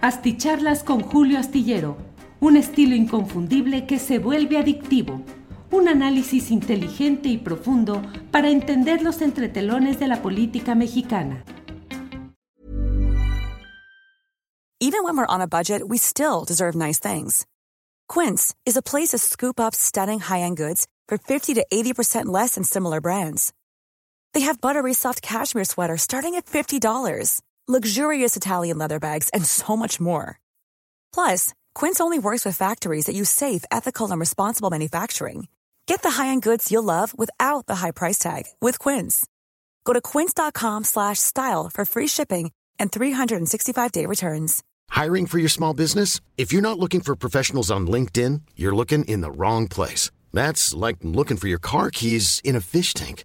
Asticharlas con Julio Astillero, un estilo inconfundible que se vuelve adictivo. Un análisis inteligente y profundo para entender los entretelones de la política mexicana. Even when we're on a budget, we still deserve nice things. Quince is a place to scoop up stunning high-end goods for 50 to 80% less than similar brands. They have buttery soft cashmere sweaters starting at $50, luxurious Italian leather bags, and so much more. Plus, Quince only works with factories that use safe, ethical, and responsible manufacturing. Get the high-end goods you'll love without the high price tag with Quince. Go to quince.com/style for free shipping and 365-day returns. Hiring for your small business? If you're not looking for professionals on LinkedIn, you're looking in the wrong place. That's like looking for your car keys in a fish tank.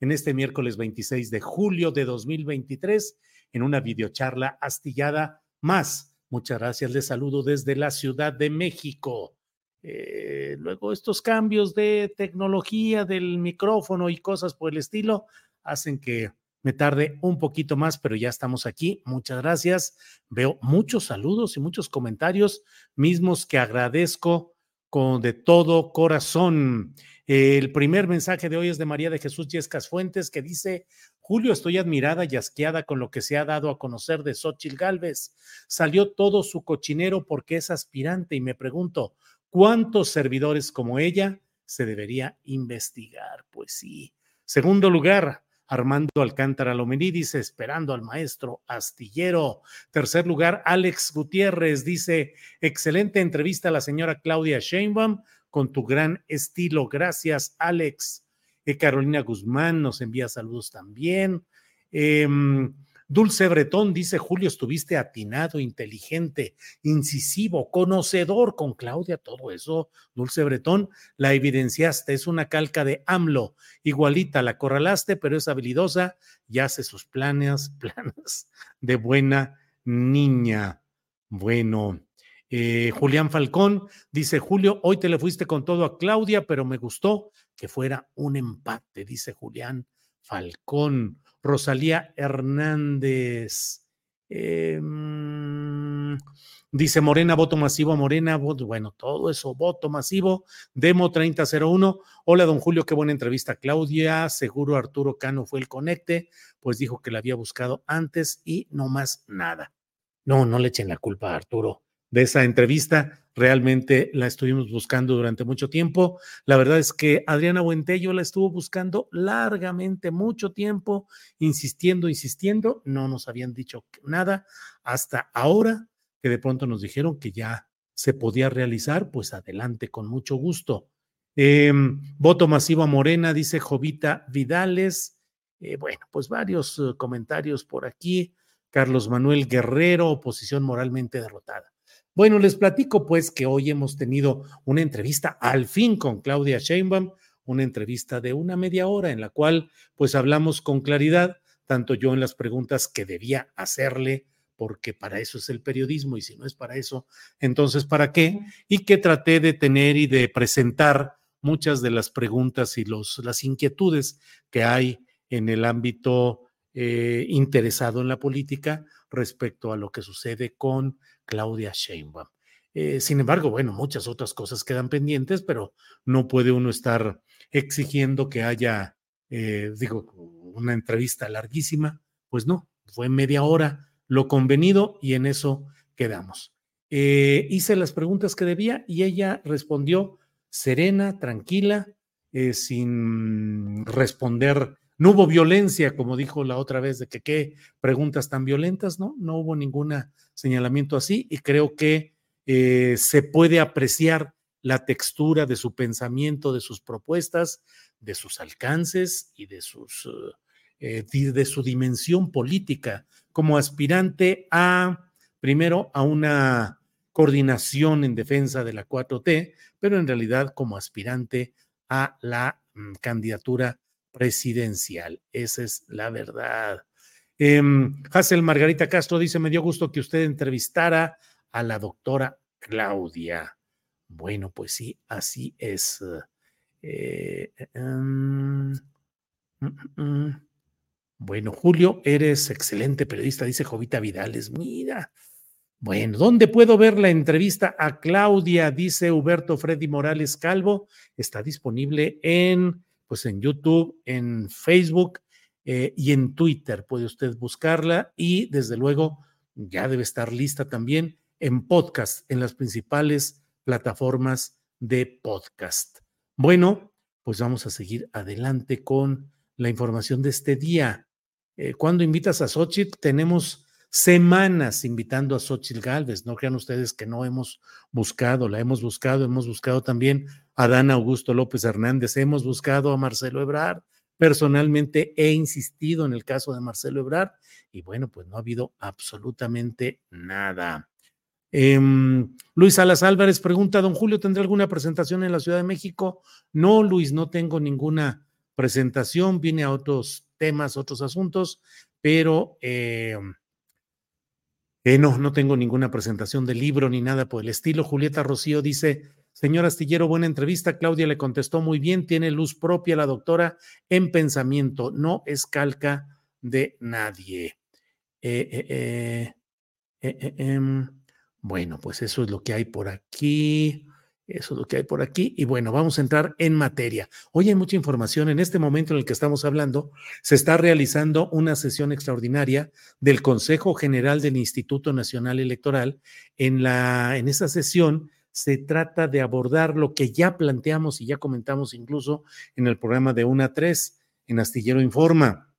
en este miércoles 26 de julio de 2023 en una videocharla astillada más. Muchas gracias. Les saludo desde la Ciudad de México. Eh, luego estos cambios de tecnología del micrófono y cosas por el estilo hacen que me tarde un poquito más, pero ya estamos aquí. Muchas gracias. Veo muchos saludos y muchos comentarios mismos que agradezco con de todo corazón. El primer mensaje de hoy es de María de Jesús Yescas Fuentes, que dice: Julio, estoy admirada y asqueada con lo que se ha dado a conocer de Xochil Gálvez. Salió todo su cochinero porque es aspirante y me pregunto, ¿cuántos servidores como ella se debería investigar? Pues sí. Segundo lugar, Armando Alcántara Lomení dice, esperando al maestro astillero. Tercer lugar, Alex Gutiérrez dice, excelente entrevista a la señora Claudia Sheinbaum con tu gran estilo. Gracias, Alex. Eh, Carolina Guzmán nos envía saludos también. Em, Dulce Bretón dice, Julio, estuviste atinado, inteligente, incisivo, conocedor con Claudia, todo eso, Dulce Bretón, la evidenciaste, es una calca de AMLO, igualita, la corralaste, pero es habilidosa y hace sus planes, planes de buena niña. Bueno, eh, Julián Falcón dice, Julio, hoy te le fuiste con todo a Claudia, pero me gustó que fuera un empate, dice Julián Falcón. Rosalía Hernández. Em, dice Morena, voto masivo, Morena, voto, bueno, todo eso, voto masivo, Demo 3001. Hola, don Julio, qué buena entrevista, Claudia. Seguro Arturo Cano fue el conecte, pues dijo que la había buscado antes y no más nada. No, no le echen la culpa a Arturo de esa entrevista. Realmente la estuvimos buscando durante mucho tiempo. La verdad es que Adriana Buentello la estuvo buscando largamente, mucho tiempo, insistiendo, insistiendo. No nos habían dicho nada hasta ahora que de pronto nos dijeron que ya se podía realizar. Pues adelante, con mucho gusto. Em, voto masivo a Morena, dice Jovita Vidales. Eh, bueno, pues varios eh, comentarios por aquí. Carlos Manuel Guerrero, oposición moralmente derrotada. Bueno, les platico pues que hoy hemos tenido una entrevista al fin con Claudia Sheinbaum, una entrevista de una media hora en la cual pues hablamos con claridad, tanto yo en las preguntas que debía hacerle, porque para eso es el periodismo y si no es para eso, entonces ¿para qué? Y que traté de tener y de presentar muchas de las preguntas y los, las inquietudes que hay en el ámbito eh, interesado en la política respecto a lo que sucede con Claudia Sheinbaum. Eh, sin embargo, bueno, muchas otras cosas quedan pendientes, pero no puede uno estar exigiendo que haya, eh, digo, una entrevista larguísima. Pues no, fue media hora lo convenido y en eso quedamos. Eh, hice las preguntas que debía y ella respondió serena, tranquila, sin responder. No hubo violencia, como dijo la otra vez, de que qué preguntas tan violentas, ¿no? No hubo ninguna señalamiento así y creo que eh, se puede apreciar la textura de su pensamiento, de sus propuestas, de sus alcances y de, sus, eh, de su dimensión política como aspirante a, primero, a una coordinación en defensa de la 4T, pero en realidad como aspirante a la mm, candidatura presidencial. Esa es la verdad. Eh, Hassel Margarita Castro dice, me dio gusto que usted entrevistara a la doctora Claudia. Bueno, pues sí, así es. Eh, em, mm, mm, mm. bueno, Julio, eres excelente periodista, dice Jovita Vidales. Mira. Bueno, ¿dónde puedo ver la entrevista a Claudia? Dice Huberto Freddy Morales Calvo. Está disponible en, pues en YouTube, en Facebook eh, y en Twitter. Puede usted buscarla y desde luego ya debe estar lista también en podcast, en las principales plataformas de podcast. Bueno, pues vamos a seguir adelante con la información de este día. Eh, cuando invitas a Xochitl, tenemos semanas invitando a Xochitl Galvez. No crean ustedes que no hemos buscado, la hemos buscado, hemos buscado también a Dan Augusto López Hernández, hemos buscado a Marcelo Ebrard. Personalmente he insistido en el caso de Marcelo Ebrard y bueno, pues no ha habido absolutamente nada. Em, Luis Salas Álvarez pregunta, don Julio, ¿tendrá alguna presentación en la Ciudad de México? No, Luis, no tengo ninguna presentación, vine a otros temas, otros asuntos, pero eh, eh, no, no tengo ninguna presentación de libro ni nada por el estilo. Julieta Rocío dice, señor Astillero, buena entrevista. Claudia le contestó muy bien, tiene luz propia la doctora en pensamiento, no es calca de nadie. Eh, em, bueno, pues eso es lo que hay por aquí. Eso es lo que hay por aquí. Y bueno, vamos a entrar en materia. Hoy hay mucha información. En este momento en el que estamos hablando, se está realizando una sesión extraordinaria del Consejo General del Instituto Nacional Electoral. En, la, en esa sesión se trata de abordar lo que ya planteamos y ya comentamos incluso en el programa de 1 a 3 en Astillero Informa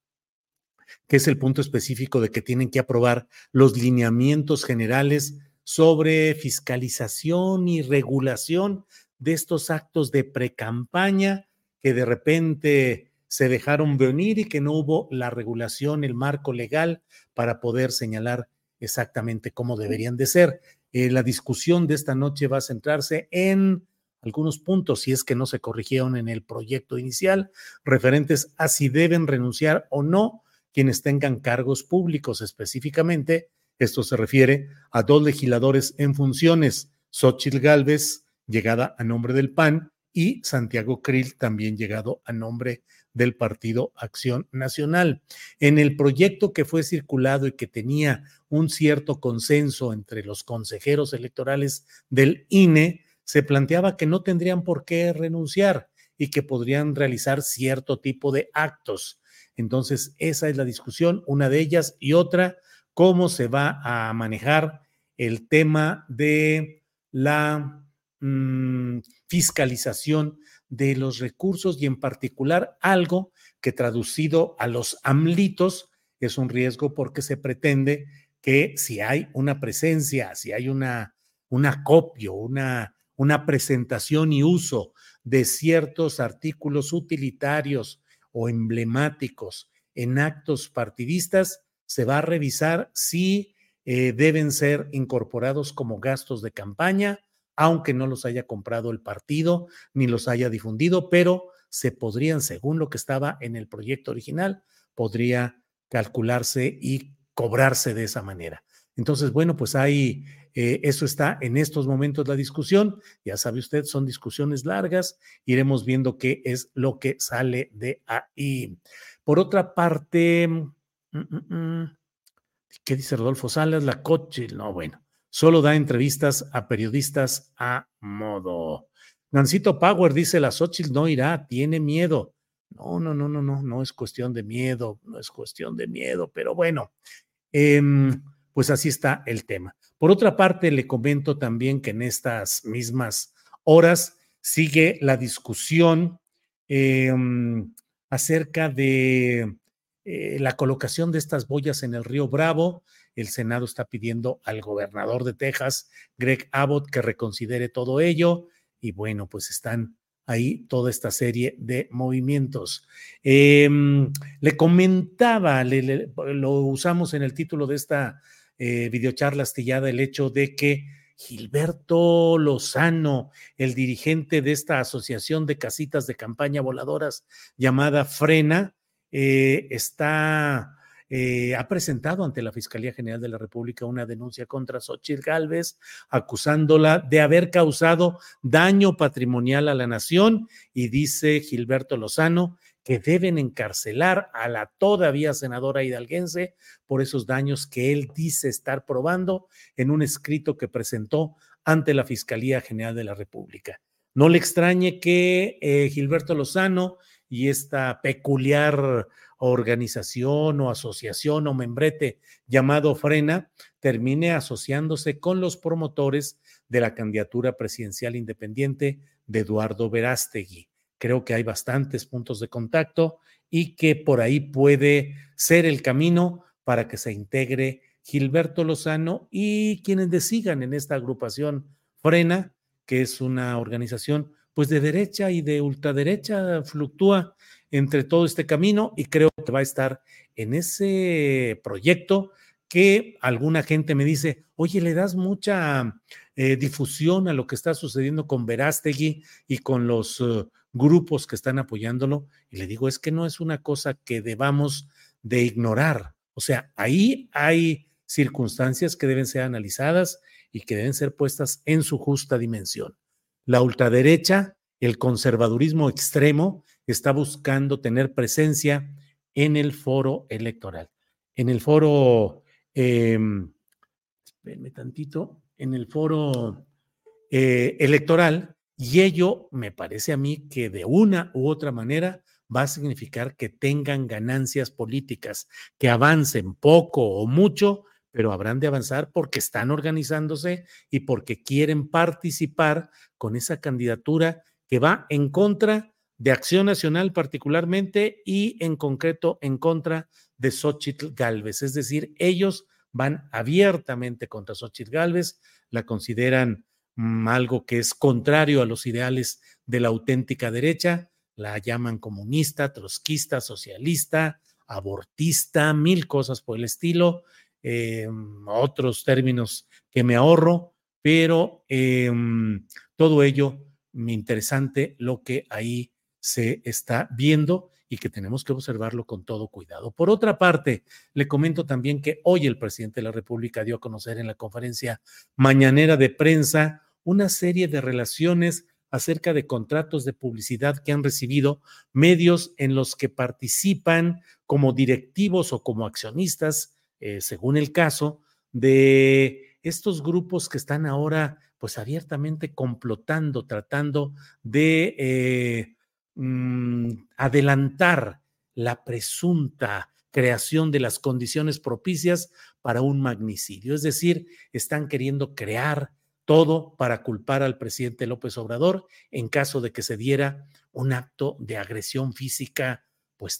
que es el punto específico de que tienen que aprobar los lineamientos generales sobre fiscalización y regulación de estos actos de precampaña que de repente se dejaron venir y que no hubo la regulación, el marco legal para poder señalar exactamente cómo deberían de ser. Eh, la discusión de esta noche va a centrarse en algunos puntos, si es que no se corrigieron en el proyecto inicial, referentes a si deben renunciar o no quienes tengan cargos públicos específicamente esto se refiere a dos legisladores en funciones, Xochitl Galvez, llegada a nombre del PAN, y Santiago Krill, también llegado a nombre del Partido Acción Nacional. En el proyecto que fue circulado y que tenía un cierto consenso entre los consejeros electorales del INE, se planteaba que no tendrían por qué renunciar y que podrían realizar cierto tipo de actos. Entonces, esa es la discusión, una de ellas y otra cómo se va a manejar el tema de la mm, fiscalización de los recursos y en particular algo que traducido a los AMLITOS es un riesgo porque se pretende que si hay una presencia, si hay una, un acopio, una, una presentación y uso de ciertos artículos utilitarios o emblemáticos en actos partidistas, se va a revisar si eh, deben ser incorporados como gastos de campaña, aunque no los haya comprado el partido ni los haya difundido, pero se podrían, según lo que estaba en el proyecto original, podría calcularse y cobrarse de esa manera. Entonces, bueno, pues ahí eh, eso está en estos momentos la discusión. Ya sabe usted, son discusiones largas. Iremos viendo qué es lo que sale de ahí. Por otra parte, Mm, mm, mm. ¿Qué dice Rodolfo Salas? La coche, no, bueno, solo da entrevistas a periodistas a modo. Nancito Power dice, la Xochitl no irá, tiene miedo. No, no, no, no, no, no es cuestión de miedo, no es cuestión de miedo, pero bueno, em, pues así está el tema. Por otra parte, le comento también que en estas mismas horas sigue la discusión em, acerca de eh, la colocación de estas boyas en el río Bravo. El Senado está pidiendo al gobernador de Texas, Greg Abbott, que reconsidere todo ello. Y bueno, pues están ahí toda esta serie de movimientos. Em, le comentaba, lo usamos en el título de esta eh, videocharla astillada, el hecho de que Gilberto Lozano, el dirigente de esta asociación de casitas de campaña voladoras llamada Frena, eh, está eh, ha presentado ante la Fiscalía General de la República una denuncia contra Xochitl Gálvez, acusándola de haber causado daño patrimonial a la nación y dice Gilberto Lozano que deben encarcelar a la todavía senadora hidalguense por esos daños que él dice estar probando en un escrito que presentó ante la Fiscalía General de la República. No le extrañe que eh, Gilberto Lozano y esta peculiar organización o asociación o membrete llamado Frena termine asociándose con los promotores de la candidatura presidencial independiente de Eduardo Verástegui. Creo que hay bastantes puntos de contacto y que por ahí puede ser el camino para que se integre Gilberto Lozano y quienes le sigan en esta agrupación Frena, que es una organización pues de derecha y de ultraderecha, fluctúa entre todo este camino y creo que va a estar en ese proyecto que alguna gente me dice, oye, le das mucha eh, difusión a lo que está sucediendo con Verástegui y con los eh, grupos que están apoyándolo. Y le digo, es que no es una cosa que debamos de ignorar. O sea, ahí hay circunstancias que deben ser analizadas y que deben ser puestas en su justa dimensión. La ultraderecha, el conservadurismo extremo, está buscando tener presencia en el foro electoral. En el foro, eh, tantito, en el foro eh, electoral, y ello me parece a mí que de una u otra manera va a significar que tengan ganancias políticas, que avancen poco o mucho, pero habrán de avanzar porque están organizándose y porque quieren participar con esa candidatura que va en contra de Acción Nacional particularmente y en concreto en contra de Xochitl Galvez. Es decir, ellos van abiertamente contra Xochitl Galvez, la consideran mm, algo que es contrario a los ideales de la auténtica derecha, la llaman comunista, trotskista, socialista, abortista, mil cosas por el estilo, em, otros términos que me ahorro, pero em, todo ello, interesante lo que ahí se está viendo y que tenemos que observarlo con todo cuidado. Por otra parte, le comento también que hoy el presidente de la República dio a conocer en la conferencia mañanera de prensa una serie de relaciones acerca de contratos de publicidad que han recibido medios en los que participan como directivos o como accionistas, eh, según el caso, de estos grupos que están ahora pues abiertamente complotando, tratando de eh, Mm, adelantar la presunta creación de las condiciones propicias para un magnicidio. Es decir, están queriendo crear todo para culpar al presidente López Obrador en caso de que se diera un acto de agresión física, pues.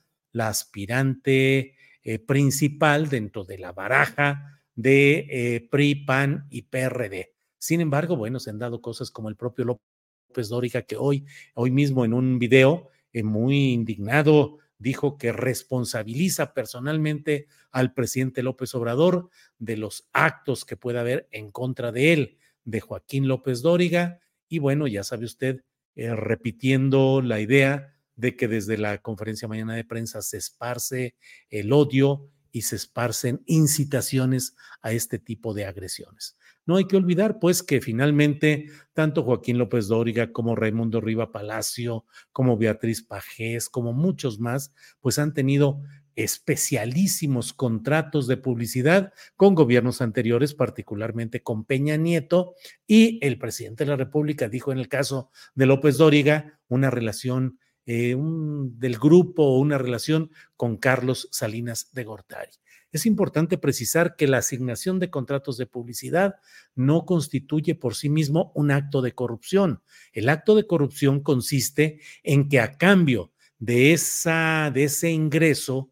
la aspirante eh, principal dentro de la baraja de eh, PRI, PAN y PRD. Sin embargo, bueno, se han dado cosas como el propio López Dóriga, que hoy, hoy mismo en un video eh, muy indignado dijo que responsabiliza personalmente al presidente López Obrador de los actos que pueda haber en contra de él, de Joaquín López Dóriga. Y bueno, ya sabe usted, repitiendo la idea de que desde la conferencia mañana de prensa se esparce el odio y se esparcen incitaciones a este tipo de agresiones. No hay que olvidar, pues, que finalmente tanto Joaquín López Dóriga como Raimundo Riva Palacio, como Beatriz Pajés, como muchos más, pues han tenido especialísimos contratos de publicidad con gobiernos anteriores, particularmente con Peña Nieto, y el presidente de la República dijo en el caso de López Dóriga una relación eh, del grupo o una relación con Carlos Salinas de Gortari. Es importante precisar que la asignación de contratos de publicidad no constituye por sí mismo un acto de corrupción. El acto de corrupción consiste en que a cambio de, esa, de ese ingreso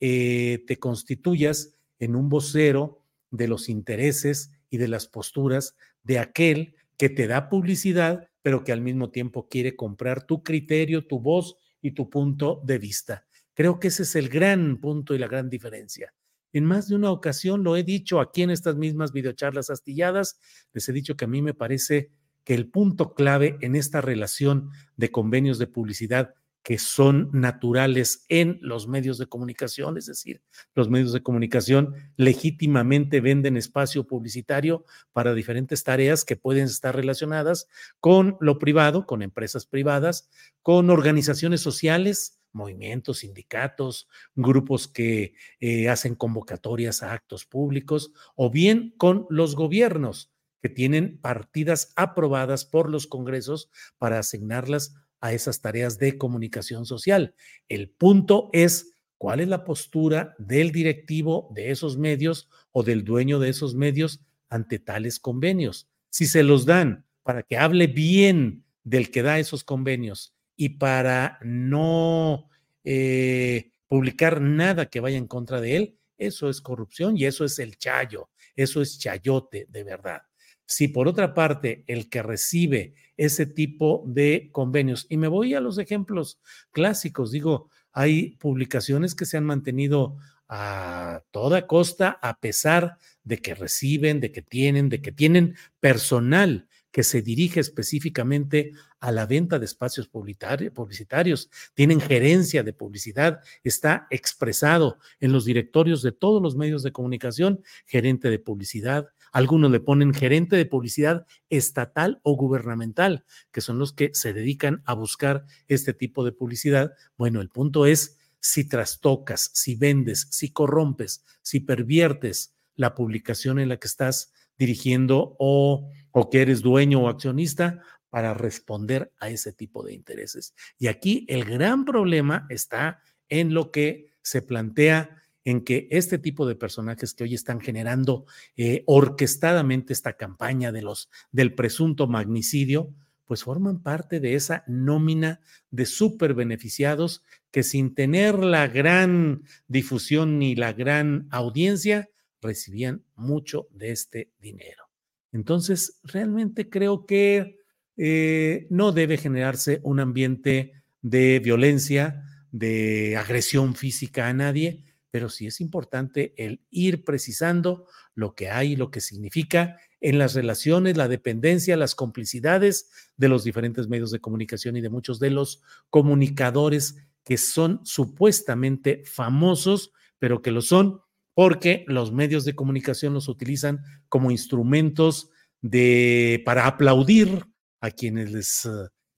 eh, te constituyas en un vocero de los intereses y de las posturas de aquel que te da publicidad, pero que al mismo tiempo quiere comprar tu criterio, tu voz y tu punto de vista. Creo que ese es el gran punto y la gran diferencia. En más de una ocasión lo he dicho aquí en estas mismas videocharlas astilladas, les he dicho que a mí me parece que el punto clave en esta relación de convenios de publicidad que son naturales en los medios de comunicación, es decir, los medios de comunicación legítimamente venden espacio publicitario para diferentes tareas que pueden estar relacionadas con lo privado, con empresas privadas, con organizaciones sociales, movimientos, sindicatos, grupos que eh, hacen convocatorias a actos públicos, o bien con los gobiernos que tienen partidas aprobadas por los congresos para asignarlas a esas tareas de comunicación social. El punto es cuál es la postura del directivo de esos medios o del dueño de esos medios ante tales convenios. Si se los dan para que hable bien del que da esos convenios y para no eh, publicar nada que vaya en contra de él, eso es corrupción y eso es el chayo, eso es chayote de verdad. Si por otra parte el que recibe ese tipo de convenios, y me voy a los ejemplos clásicos, digo, hay publicaciones que se han mantenido a toda costa a pesar de que reciben, de que tienen, de que tienen personal que se dirige específicamente a la venta de espacios publicitarios, tienen gerencia de publicidad, está expresado en los directorios de todos los medios de comunicación, gerente de publicidad, algunos le ponen gerente de publicidad estatal o gubernamental, que son los que se dedican a buscar este tipo de publicidad. Bueno, el punto es si trastocas, si vendes, si corrompes, si perviertes la publicación en la que estás dirigiendo o, o que eres dueño o accionista para responder a ese tipo de intereses. Y aquí el gran problema está en lo que se plantea en que este tipo de personajes que hoy están generando eh, orquestadamente esta campaña de los, del presunto magnicidio, pues forman parte de esa nómina de super beneficiados que sin tener la gran difusión ni la gran audiencia, recibían mucho de este dinero. Entonces, realmente creo que eh, no debe generarse un ambiente de violencia, de agresión física a nadie, pero sí es importante el ir precisando lo que hay, lo que significa en las relaciones, la dependencia, las complicidades de los diferentes medios de comunicación y de muchos de los comunicadores que son supuestamente famosos, pero que lo son porque los medios de comunicación los utilizan como instrumentos de para aplaudir a quienes les eh,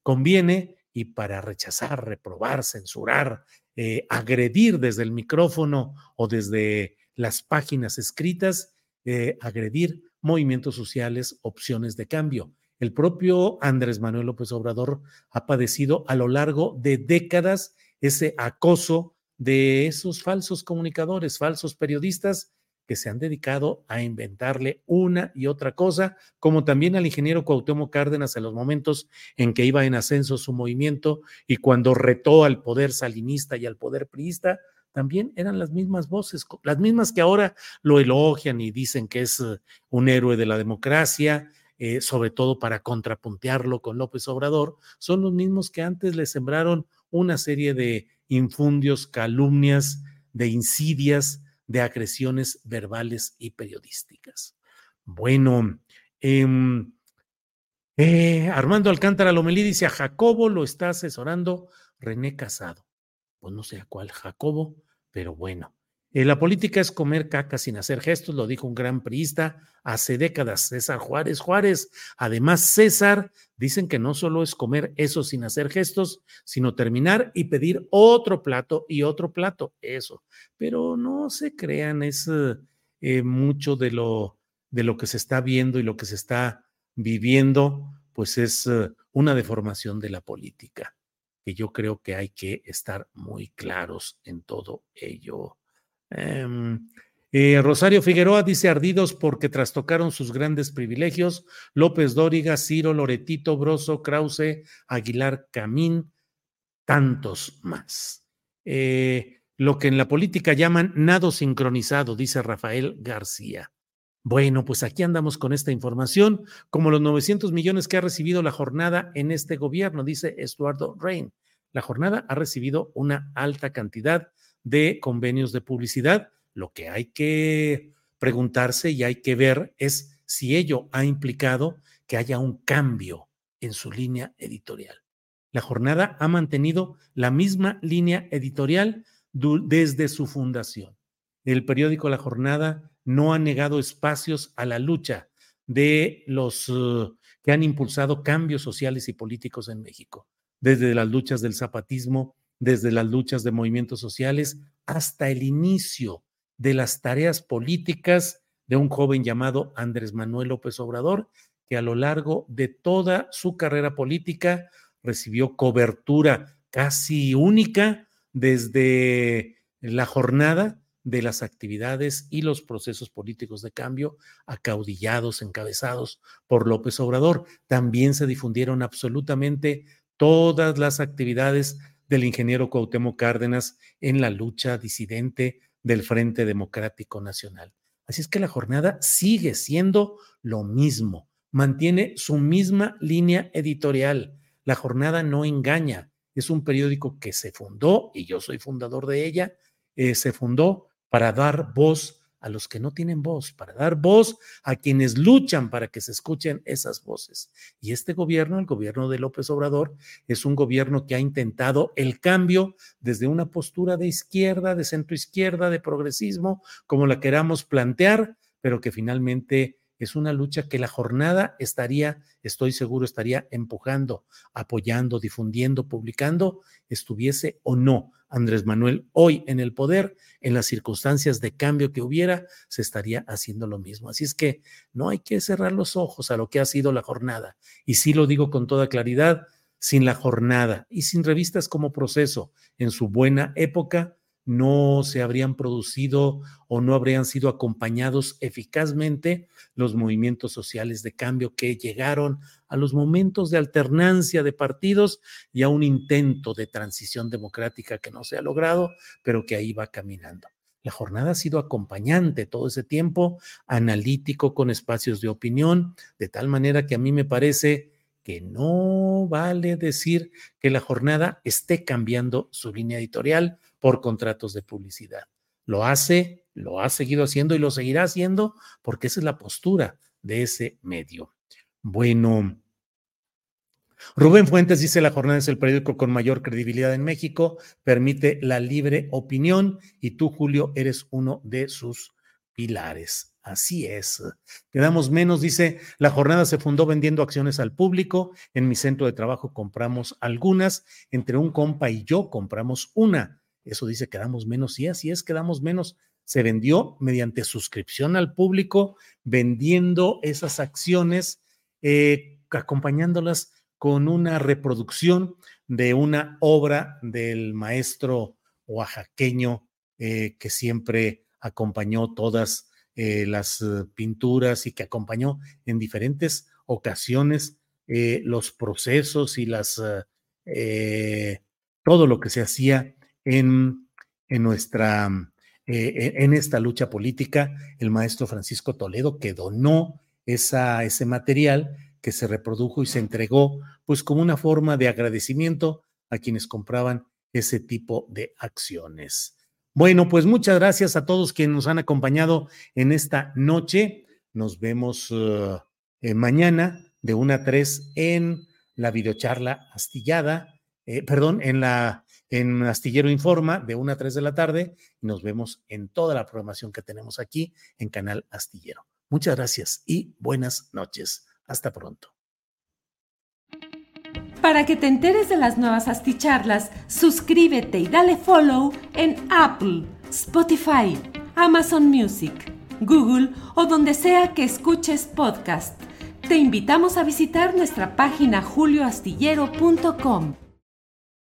conviene y para rechazar, reprobar, censurar, eh, agredir desde el micrófono o desde las páginas escritas, eh, agredir movimientos sociales, opciones de cambio. El propio Andrés Manuel López Obrador ha padecido a lo largo de décadas ese acoso de esos falsos comunicadores, falsos periodistas que se han dedicado a inventarle una y otra cosa, como también al ingeniero Cuauhtémoc Cárdenas en los momentos en que iba en ascenso su movimiento y cuando retó al poder salinista y al poder priista, también eran las mismas voces, las mismas que ahora lo elogian y dicen que es eh, un héroe de la democracia, eh, sobre todo para contrapuntearlo con López Obrador, son los mismos que antes le sembraron una serie de infundios, calumnias, de insidias, de agresiones verbales y periodísticas. Bueno, em, eh, Armando Alcántara Lomelí dice a Jacobo lo está asesorando René Casado. Pues no sé a cuál Jacobo, pero bueno. Eh, la política es comer caca sin hacer gestos, lo dijo un gran priista hace décadas, César Juárez Juárez. Además, César, dicen que no solo es comer eso sin hacer gestos, sino terminar y pedir otro plato y otro plato, eso. Pero no se crean, es eh, mucho de lo, de lo que se está viendo y lo que se está viviendo, pues es eh, una deformación de la política, que yo creo que hay que estar muy claros en todo ello. Em, eh, Rosario Figueroa dice ardidos porque trastocaron sus grandes privilegios. López Dóriga, Ciro, Loretito, Broso, Krause, Aguilar, Camín, tantos más. Eh, lo que en la política llaman nado sincronizado, dice Rafael García. Bueno, pues aquí andamos con esta información, como los 900 millones que ha recibido la jornada en este gobierno, dice Estuardo Rein. La jornada ha recibido una alta cantidad de convenios de publicidad. Lo que hay que preguntarse y hay que ver es si ello ha implicado que haya un cambio en su línea editorial. La jornada ha mantenido la misma línea editorial desde su fundación. El periódico La Jornada no ha negado espacios a la lucha de los uh, que han impulsado cambios sociales y políticos en México, desde las luchas del zapatismo desde las luchas de movimientos sociales hasta el inicio de las tareas políticas de un joven llamado Andrés Manuel López Obrador, que a lo largo de toda su carrera política recibió cobertura casi única desde la jornada de las actividades y los procesos políticos de cambio acaudillados, encabezados por López Obrador. También se difundieron absolutamente todas las actividades del ingeniero Cuauhtémoc Cárdenas en la lucha disidente del Frente Democrático Nacional. Así es que la jornada sigue siendo lo mismo, mantiene su misma línea editorial. La jornada no engaña, es un periódico que se fundó, y yo soy fundador de ella, eh, se fundó para dar voz a los que no tienen voz, para dar voz a quienes luchan para que se escuchen esas voces. Y este gobierno, el gobierno de López Obrador, es un gobierno que ha intentado el cambio desde una postura de izquierda, de centro izquierda, de progresismo, como la queramos plantear, pero que finalmente es una lucha que la jornada estaría, estoy seguro, estaría empujando, apoyando, difundiendo, publicando, estuviese o no Andrés Manuel hoy en el poder, en las circunstancias de cambio que hubiera, se estaría haciendo lo mismo. Así es que no hay que cerrar los ojos a lo que ha sido la jornada. Y sí lo digo con toda claridad, sin la jornada y sin revistas como proceso en su buena época, no se habrían producido o no habrían sido acompañados eficazmente los movimientos sociales de cambio que llegaron a los momentos de alternancia de partidos y a un intento de transición democrática que no se ha logrado, pero que ahí va caminando. La jornada ha sido acompañante todo ese tiempo, analítico, con espacios de opinión, de tal manera que a mí me parece que no vale decir que la jornada esté cambiando su línea editorial por contratos de publicidad. Lo hace, lo ha seguido haciendo y lo seguirá haciendo porque esa es la postura de ese medio. Bueno, Rubén Fuentes dice, la jornada es el periódico con mayor credibilidad en México, permite la libre opinión y tú, Julio, eres uno de sus pilares. Así es. Quedamos menos, dice, la jornada se fundó vendiendo acciones al público. En mi centro de trabajo compramos algunas, entre un compa y yo compramos una. Eso dice que damos menos y así es que damos menos. Se vendió mediante suscripción al público, vendiendo esas acciones, eh, acompañándolas con una reproducción de una obra del maestro oaxaqueño eh, que siempre acompañó todas eh, las pinturas y que acompañó en diferentes ocasiones los procesos y las todo lo que se hacía en, en nuestra, eh, en esta lucha política, el maestro Francisco Toledo, que donó esa, ese material que se reprodujo y se entregó, pues como una forma de agradecimiento a quienes compraban ese tipo de acciones. Bueno, pues muchas gracias a todos quienes nos han acompañado en esta noche. Nos vemos uh, mañana de 1 a 3 en la videocharla astillada eh, perdón, en la en Astillero Informa de 1 a 3 de la tarde y nos vemos en toda la programación que tenemos aquí en Canal Astillero. Muchas gracias y buenas noches. Hasta pronto. Para que te enteres de las nuevas asticharlas, suscríbete y dale follow en Apple, Spotify, Amazon Music, Google o donde sea que escuches podcast. Te invitamos a visitar nuestra página julioastillero.com.